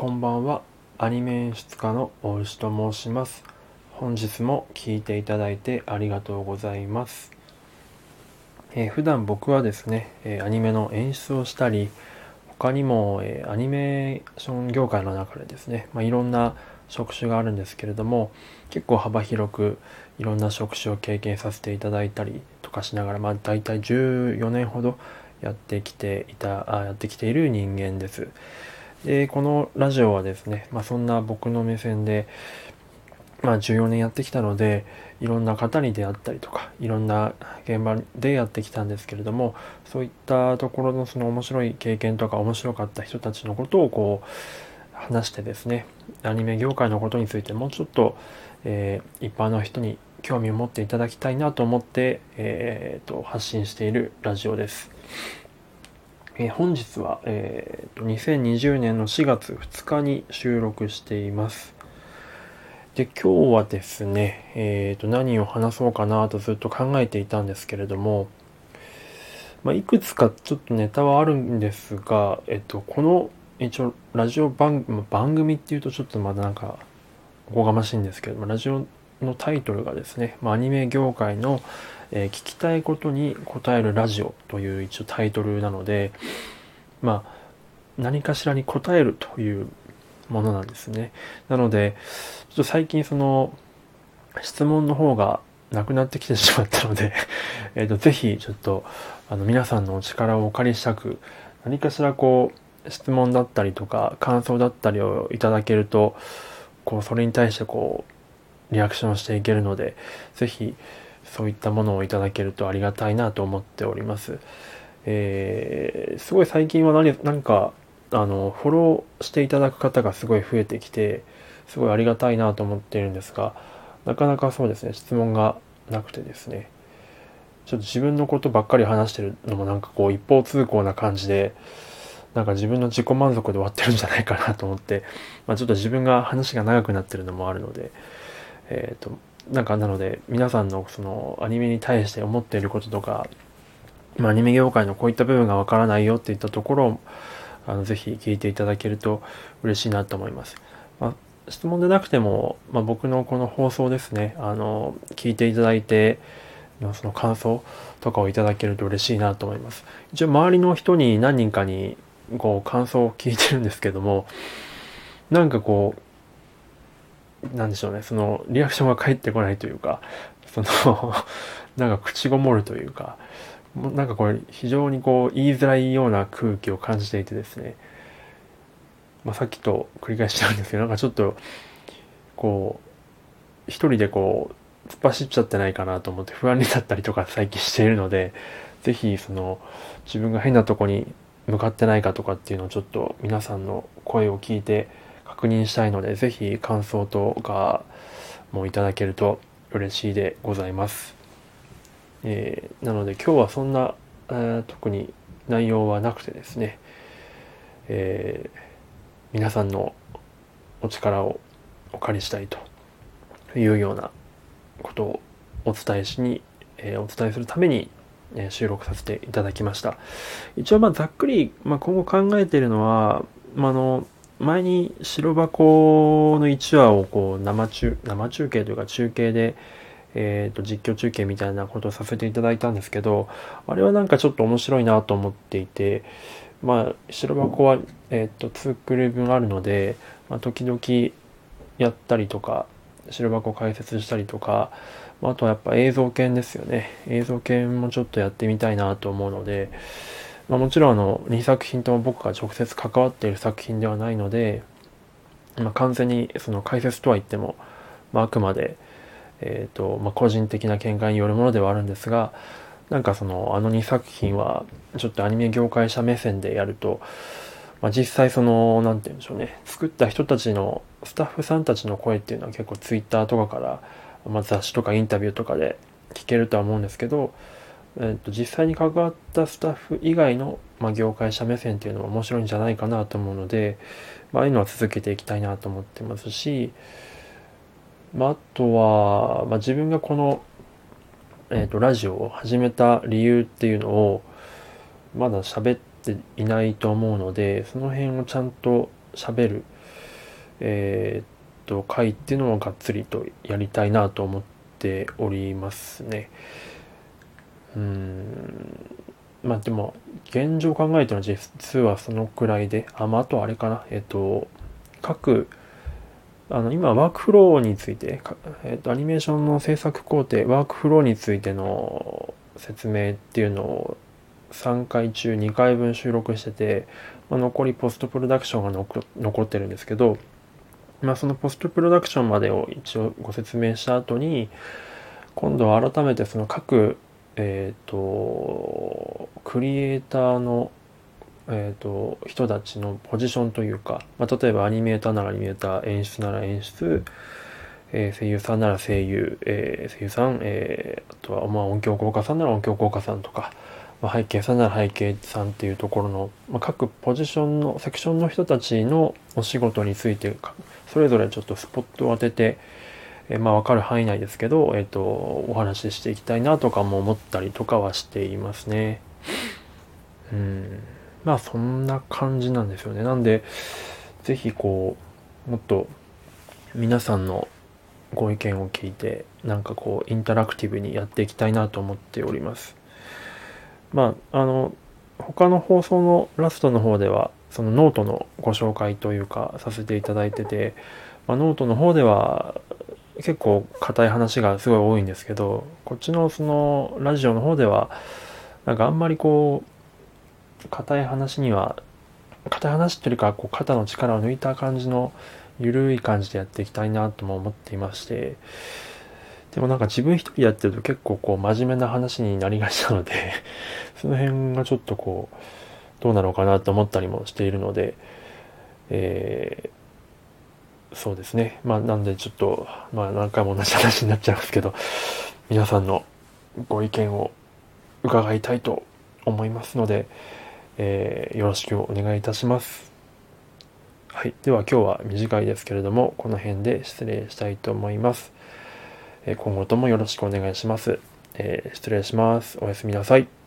こんばんは。アニメ演出家の大石と申します。本日も聞いていただいてありがとうございます、えー、普段僕はですね、え、アニメの演出をしたり他にも、え、アニメーション業界の中でですね、まあ、いろんな職種があるんですけれども結構幅広くいろんな職種を経験させていただいたりとかしながら、まあ、大体14年ほどやってきていたあやってきている人間です。でこのラジオはですね、まあ、そんな僕の目線で、まあ、14年やってきたのでいろんな方に出会ったりとかいろんな現場でやってきたんですけれどもそういったところのその面白い経験とか面白かった人たちのことをこう話してですねアニメ業界のことについてもうちょっと、えー、一般の人に興味を持っていただきたいなと思って、えーと、発信しているラジオです。えー、本日は、えー、2020年の4月2日に収録しています。で今日はですね、えーと、何を話そうかなとずっと考えていたんですけれども、まあ、いくつかちょっとネタはあるんですが、えっと、この一応ラジオ番番組っていうとちょっとまだなんかおこがましいんですけどもラジオのタイトルがですね、まあ、アニメ業界の、えー、聞きたいことに答えるラジオという一応タイトルなので、まあ、何かしらに答えるというものなんですね。なので、ちょっと最近その質問の方がなくなってきてしまったので えっと、ぜひちょっとあの皆さんのお力をお借りしたく、何かしらこう質問だったりとか感想だったりをいただけると、こうそれに対してこうリアクションしていけるので、ぜひそういったものをいただけるとありがたいなと思っております。えー、すごい最近は何何かあのフォローしていただく方がすごい増えてきてすごいありがたいなと思っているんですがなかなかそうですね質問がなくてですねちょっと自分のことばっかり話してるのもなんかこう一方通行な感じでなんか自分の自己満足で終わってるんじゃないかなと思って、まあ、ちょっと自分が話が長くなってるのもあるのでえっ、ー、と、なんかなので、皆さんのそのアニメに対して思っていることとか、まあ、アニメ業界のこういった部分がわからないよっていったところを、あのぜひ聞いていただけると嬉しいなと思います。まあ、質問でなくても、まあ、僕のこの放送ですね、あの、聞いていただいて、その感想とかをいただけると嬉しいなと思います。一応周りの人に何人かにこう感想を聞いてるんですけども、なんかこう、なんでしょうね、そのリアクションが返ってこないというか、その なんか口ごもるというか、なんかこれ非常にこう言いづらいような空気を感じていてですね、まあ、さっきと繰り返しちゃうんですけど、なんかちょっと、こう、一人でこう、突っ走っちゃってないかなと思って不安になったりとか最近しているので、是非その自分が変なとこに向かってないかとかっていうのをちょっと皆さんの声を聞いて確認したいので、ぜひ感想とかもいただけると嬉しいでございます。えー、なので今日はそんな、えー、特に内容はなくてですね、えー、皆さんのお力をお借りしたいというようなことをお伝えしに、えー、お伝えするために、えー、収録させていただきました。一応まあざっくり、まあ、今後考えているのは、まあ、あの前に白箱の1話をこう生中生中継というか中継で、えー、と実況中継みたいなことをさせていただいたんですけどあれはなんかちょっと面白いなと思っていてまあ白箱は、えー、と2クール分あるので、まあ、時々やったりとか白箱解説したりとか、まあ、とはやっぱ映像犬ですよね。映像犬もちょっとやってみたいなと思うのでまあ、もちろんあの2作品とも僕が直接関わっている作品ではないので、まあ、完全にその解説とは言っても、まあ、あくまで、えーとまあ、個人的な見解によるものではあるんですがなんかそのあの2作品はちょっとアニメ業界者目線でやると、まあ、実際その何て言うんでしょうね作った人たちのスタッフさんたちの声っていうのは結構 Twitter とかから、まあ、雑誌とかインタビューとかで聞けるとは思うんですけどえーと、実際に関わったスタッフ以外の、まあ、業界者目線っていうのも面白いんじゃないかなと思うので、まああいうのは続けていきたいなと思ってますし、まあ、あとは、まあ、自分がこの、えーと、ラジオを始めた理由っていうのをまだ喋っていないと思うのでその辺をちゃんと喋る、えー、っと、回っていうのをがっつりとやりたいなと思っておりますね。うん。まあでも、現状考えての実はそのくらいで、あ、まああとあれかな、えっと、各、あの、今、ワークフローについて、えっと、アニメーションの制作工程、ワークフローについての説明っていうのを3回中2回分収録してて、まあ、残りポストプロダクションが残ってるんですけど、まあ、そのポストプロダクションまでを一応ご説明した後に今度は改めてその各、えっ、ー、とクリエイターの、えーと、人たちのポジションというか、まあ、例えばアニメーターならアニメーター演出なら演出、えー、声優さんなら声優、えー、声優さん、えー、あとは、まあ、音響効果さんなら音響効果さんとか、まあ、背景さんなら背景さんっていうところの、まあ、各ポジションのセクションの人たちのお仕事についてそれぞれちょっとスポットを当てて、え、まあ分かる範囲内ですけど、えっ、ー、とお話ししていきたいなとかも思ったりとかはしていますね。うんまあそんな感じなんですよね。なんで是非こうもっと皆さんのご意見を聞いてなんかこうインタラクティブにやっていきたいなと思っております。まあ、あの、他の放送のラストの方では、そのノートのご紹介というかさせていただいてて、まあ、ノートの方では結構硬い話がすごい多いんですけど、こっちのそのラジオの方では、なんかあんまりこう、硬い話には、硬い話っていうか、こう肩の力を抜いた感じの緩い感じでやっていきたいなとも思っていまして、でもなんか自分一人やってると結構こう真面目な話になりがちなので その辺がちょっとこう、どうなのかなと思ったりもしているので、え、そうですね。まあなんでちょっと、まあ何回も同じ話になっちゃいますけど、皆さんのご意見を伺いたいと思いますので、えー、よろしくお願いいたします。はい。では今日は短いですけれども、この辺で失礼したいと思います。今後ともよろしくお願いします。えー、失礼します。おやすみなさい。